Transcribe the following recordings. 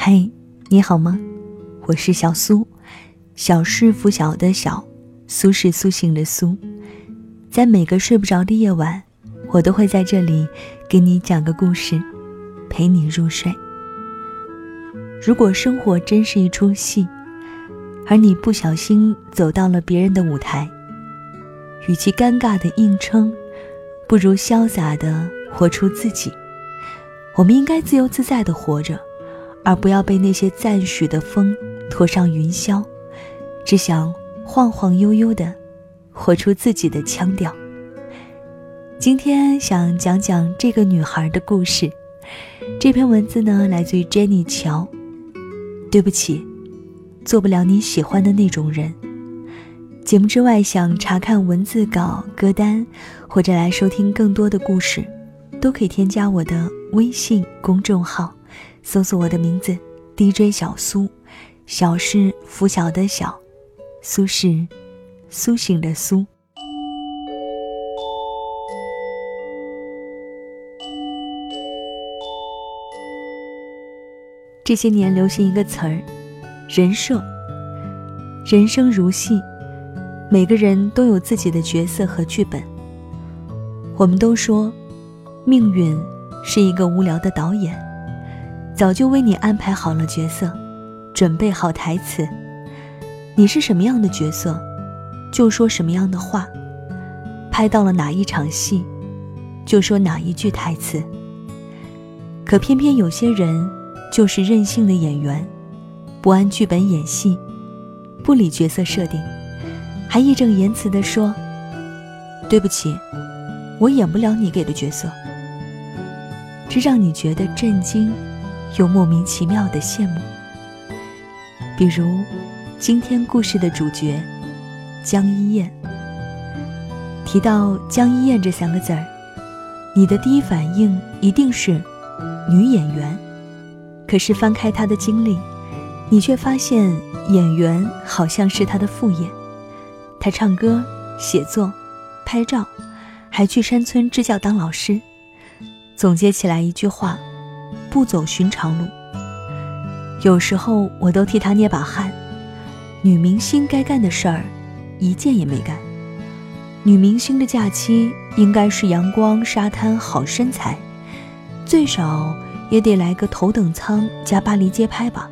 嗨，你好吗？我是小苏，小是拂晓的小，苏是苏醒的苏。在每个睡不着的夜晚，我都会在这里给你讲个故事，陪你入睡。如果生活真是一出戏，而你不小心走到了别人的舞台，与其尴尬的硬撑，不如潇洒的活出自己。我们应该自由自在的活着。而不要被那些赞许的风拖上云霄，只想晃晃悠悠的活出自己的腔调。今天想讲讲这个女孩的故事。这篇文字呢，来自于 Jenny 乔。对不起，做不了你喜欢的那种人。节目之外，想查看文字稿、歌单，或者来收听更多的故事，都可以添加我的微信公众号。搜索我的名字，DJ 小苏，小是拂晓的小，苏是苏醒的苏。这些年流行一个词儿，人设。人生如戏，每个人都有自己的角色和剧本。我们都说，命运是一个无聊的导演。早就为你安排好了角色，准备好台词。你是什么样的角色，就说什么样的话。拍到了哪一场戏，就说哪一句台词。可偏偏有些人就是任性的演员，不按剧本演戏，不理角色设定，还义正言辞地说：“对不起，我演不了你给的角色。”这让你觉得震惊。又莫名其妙的羡慕。比如，今天故事的主角江一燕。提到江一燕这三个字儿，你的第一反应一定是女演员。可是翻开她的经历，你却发现演员好像是她的副业。她唱歌、写作、拍照，还去山村支教当老师。总结起来一句话。不走寻常路，有时候我都替她捏把汗。女明星该干的事儿，一件也没干。女明星的假期应该是阳光、沙滩、好身材，最少也得来个头等舱加巴黎街拍吧。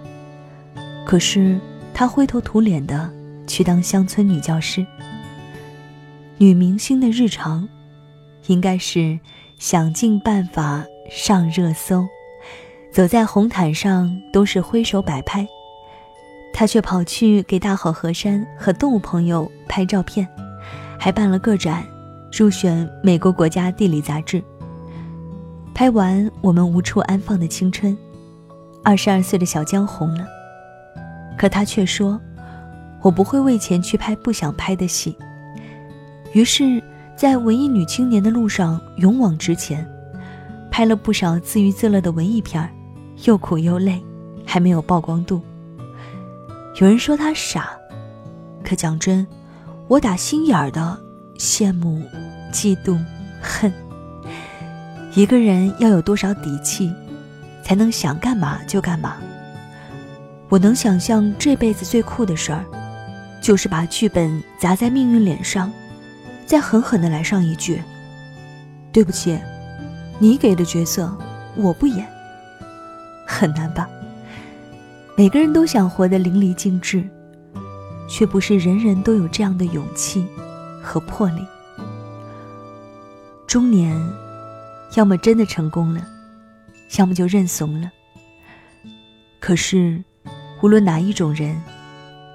可是她灰头土脸的去当乡村女教师。女明星的日常，应该是想尽办法上热搜。走在红毯上都是挥手摆拍，他却跑去给大好河山和动物朋友拍照片，还办了个展，入选美国国家地理杂志。拍完我们无处安放的青春，二十二岁的小江红了，可他却说：“我不会为钱去拍不想拍的戏。”于是，在文艺女青年的路上勇往直前，拍了不少自娱自乐的文艺片儿。又苦又累，还没有曝光度。有人说他傻，可讲真，我打心眼儿的羡慕、嫉妒、恨。一个人要有多少底气，才能想干嘛就干嘛？我能想象这辈子最酷的事儿，就是把剧本砸在命运脸上，再狠狠的来上一句：“对不起，你给的角色我不演。”很难吧？每个人都想活得淋漓尽致，却不是人人都有这样的勇气和魄力。中年，要么真的成功了，要么就认怂了。可是，无论哪一种人，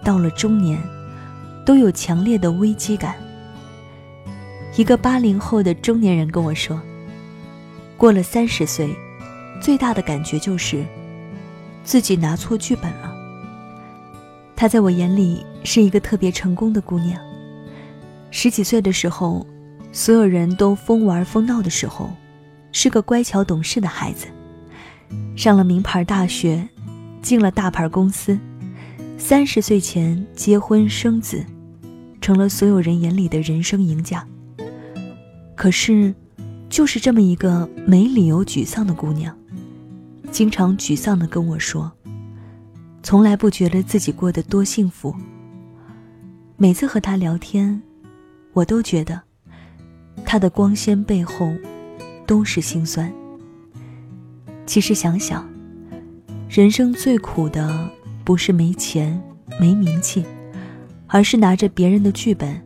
到了中年，都有强烈的危机感。一个八零后的中年人跟我说：“过了三十岁。”最大的感觉就是，自己拿错剧本了。她在我眼里是一个特别成功的姑娘。十几岁的时候，所有人都疯玩疯闹的时候，是个乖巧懂事的孩子。上了名牌大学，进了大牌公司，三十岁前结婚生子，成了所有人眼里的人生赢家。可是，就是这么一个没理由沮丧的姑娘。经常沮丧地跟我说：“从来不觉得自己过得多幸福。每次和他聊天，我都觉得他的光鲜背后都是心酸。其实想想，人生最苦的不是没钱、没名气，而是拿着别人的剧本，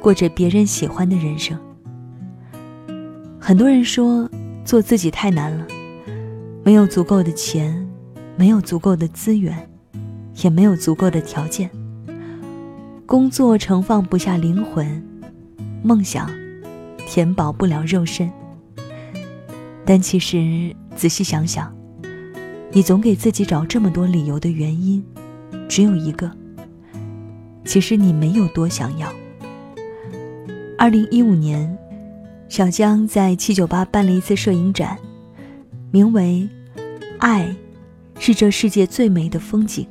过着别人喜欢的人生。很多人说做自己太难了，没有足够的钱，没有足够的资源，也没有足够的条件。工作盛放不下灵魂，梦想填饱不了肉身。但其实仔细想想，你总给自己找这么多理由的原因，只有一个。其实你没有多想要。二零一五年，小江在七九八办了一次摄影展，名为“爱，是这世界最美的风景”。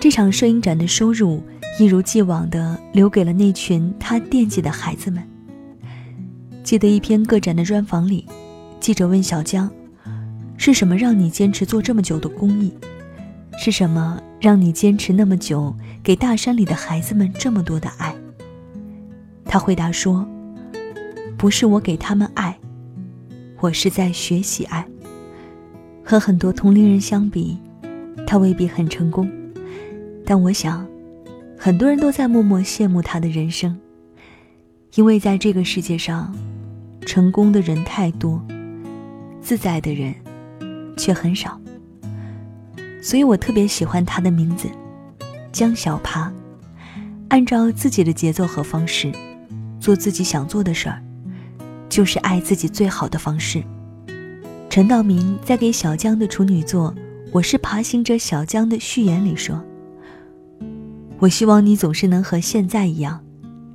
这场摄影展的收入。一如既往地留给了那群他惦记的孩子们。记得一篇个展的专访里，记者问小江：“是什么让你坚持做这么久的公益？是什么让你坚持那么久，给大山里的孩子们这么多的爱？”他回答说：“不是我给他们爱，我是在学习爱。和很多同龄人相比，他未必很成功，但我想。”很多人都在默默羡慕他的人生，因为在这个世界上，成功的人太多，自在的人却很少。所以我特别喜欢他的名字，江小爬。按照自己的节奏和方式，做自己想做的事儿，就是爱自己最好的方式。陈道明在给小江的处女作《我是爬行者小江》的序言里说。我希望你总是能和现在一样，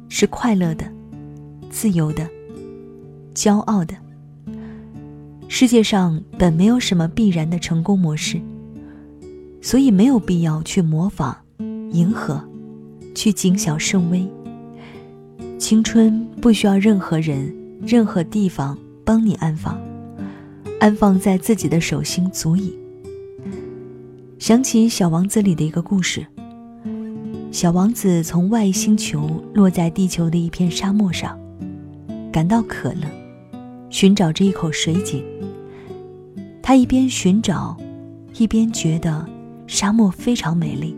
是快乐的、自由的、骄傲的。世界上本没有什么必然的成功模式，所以没有必要去模仿、迎合、去谨小慎微。青春不需要任何人、任何地方帮你安放，安放在自己的手心足矣。想起《小王子》里的一个故事。小王子从外星球落在地球的一片沙漠上，感到渴了，寻找着一口水井。他一边寻找，一边觉得沙漠非常美丽。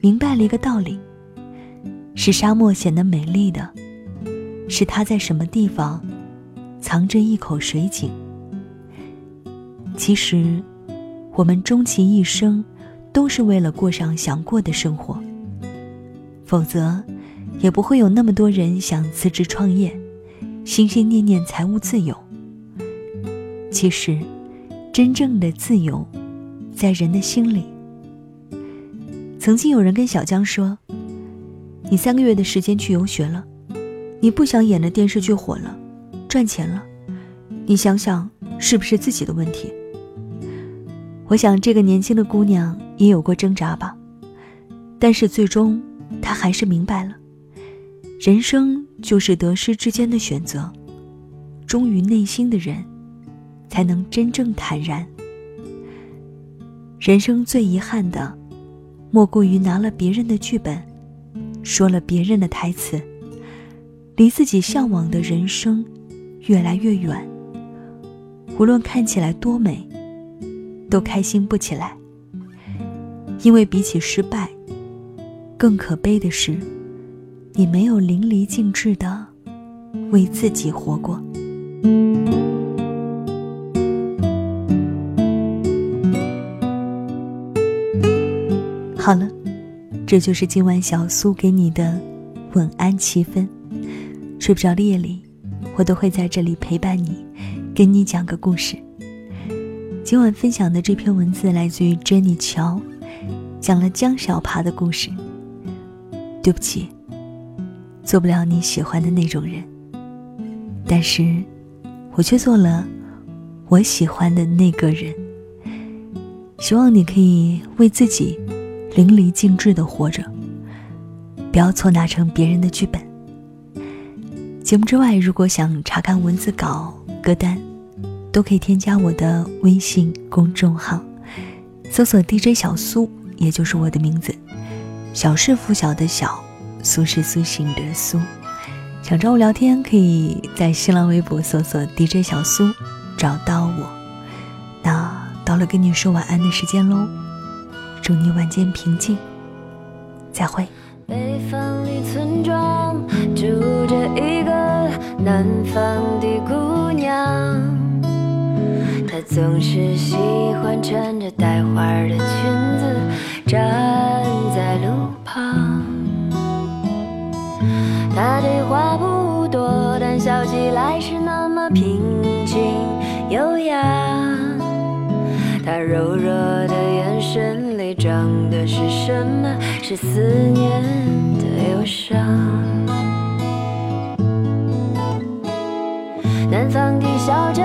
明白了一个道理：使沙漠显得美丽的，是它在什么地方藏着一口水井。其实，我们终其一生。都是为了过上想过的生活，否则，也不会有那么多人想辞职创业，心心念念财务自由。其实，真正的自由，在人的心里。曾经有人跟小江说：“你三个月的时间去游学了，你不想演的电视剧火了，赚钱了，你想想是不是自己的问题？”我想，这个年轻的姑娘也有过挣扎吧，但是最终，她还是明白了，人生就是得失之间的选择，忠于内心的人，才能真正坦然。人生最遗憾的，莫过于拿了别人的剧本，说了别人的台词，离自己向往的人生越来越远。无论看起来多美。都开心不起来，因为比起失败，更可悲的是，你没有淋漓尽致的为自己活过。好了，这就是今晚小苏给你的晚安七分。睡不着的夜里，我都会在这里陪伴你，给你讲个故事。今晚分享的这篇文字来自于 Jenny 乔，讲了江小爬的故事。对不起，做不了你喜欢的那种人，但是，我却做了我喜欢的那个人。希望你可以为自己淋漓尽致的活着，不要错拿成别人的剧本。节目之外，如果想查看文字稿、歌单。都可以添加我的微信公众号，搜索 DJ 小苏，也就是我的名字。小是拂晓的小，苏是苏醒的苏。想找我聊天，可以在新浪微博搜索 DJ 小苏，找到我。那到了跟你说晚安的时间喽，祝你晚间平静，再会。北方里村庄住着一个南方的姑，总是喜欢穿着带花的裙子站在路旁。她对话不多，但笑起来是那么平静优雅。她柔弱的眼神里装的是什么？是思念的忧伤。南方的小镇，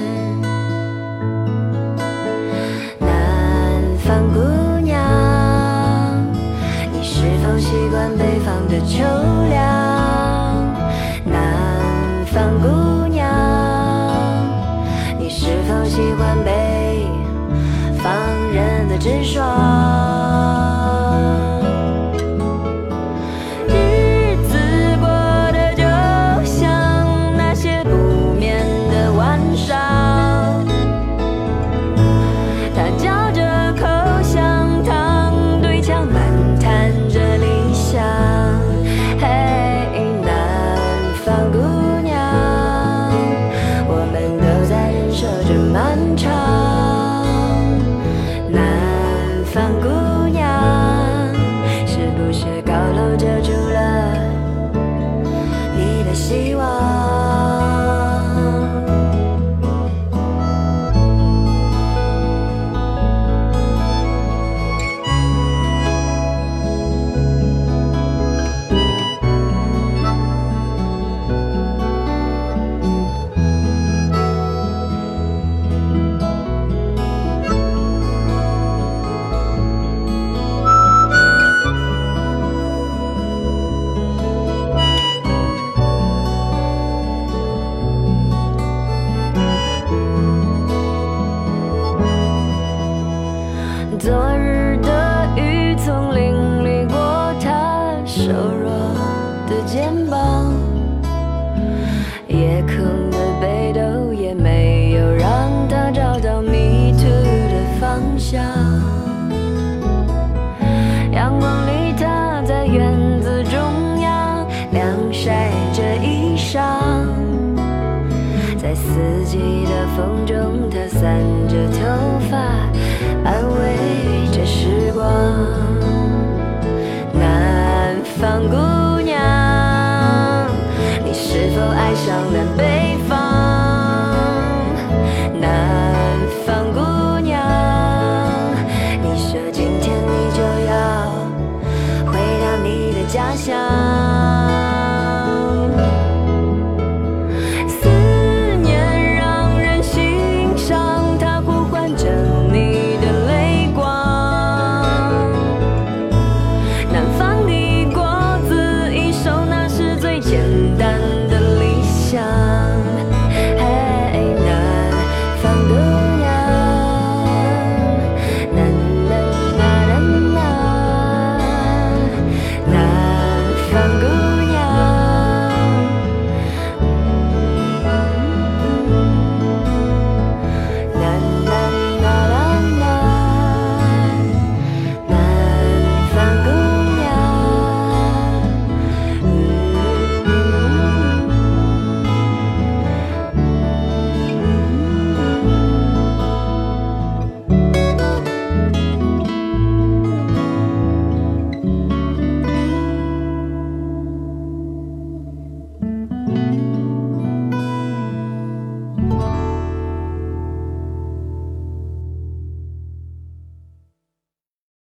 习惯北方的秋凉？南方姑娘，你是否喜欢北方人的直爽？是否爱上了？